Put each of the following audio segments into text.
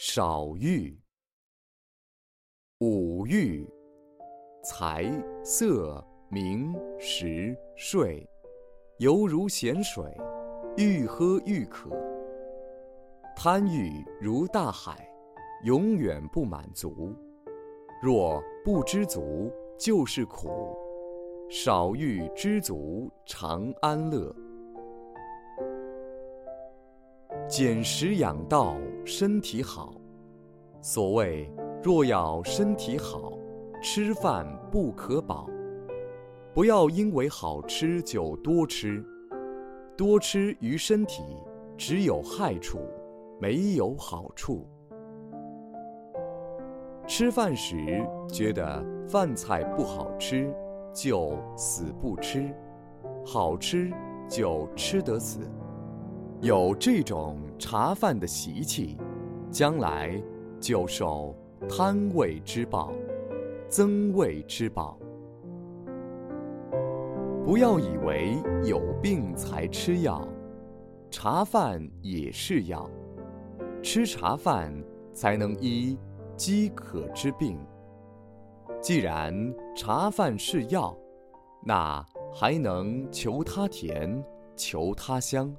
少欲。五欲：财、色、名、食、睡，犹如咸水，欲喝欲渴。贪欲如大海，永远不满足。若不知足，就是苦。少欲知足，常安乐。减食养道，身体好。所谓若要身体好，吃饭不可饱。不要因为好吃就多吃，多吃于身体只有害处，没有好处。吃饭时觉得饭菜不好吃，就死不吃；好吃就吃得死。有这种茶饭的习气，将来就受贪胃之报、增胃之报。不要以为有病才吃药，茶饭也是药，吃茶饭才能医饥渴之病。既然茶饭是药，那还能求它甜，求它香。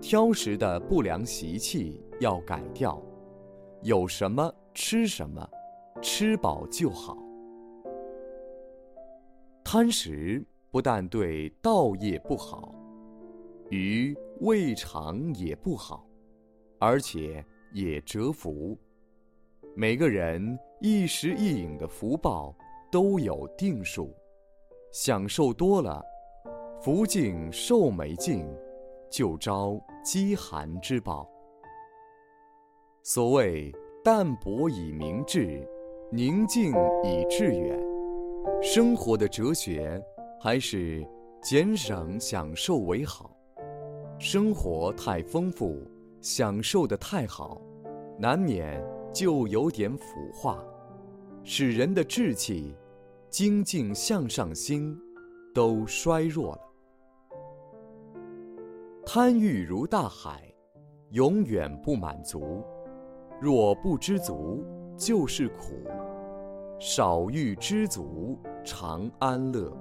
挑食的不良习气要改掉，有什么吃什么，吃饱就好。贪食不但对道业不好，于胃肠也不好，而且也折福。每个人一食一饮的福报都有定数，享受多了，福尽寿没尽。就招饥寒之报。所谓淡泊以明志，宁静以致远。生活的哲学还是减省享受为好。生活太丰富，享受的太好，难免就有点腐化，使人的志气、精进向上心都衰弱了。贪欲如大海，永远不满足；若不知足，就是苦。少欲知足，常安乐。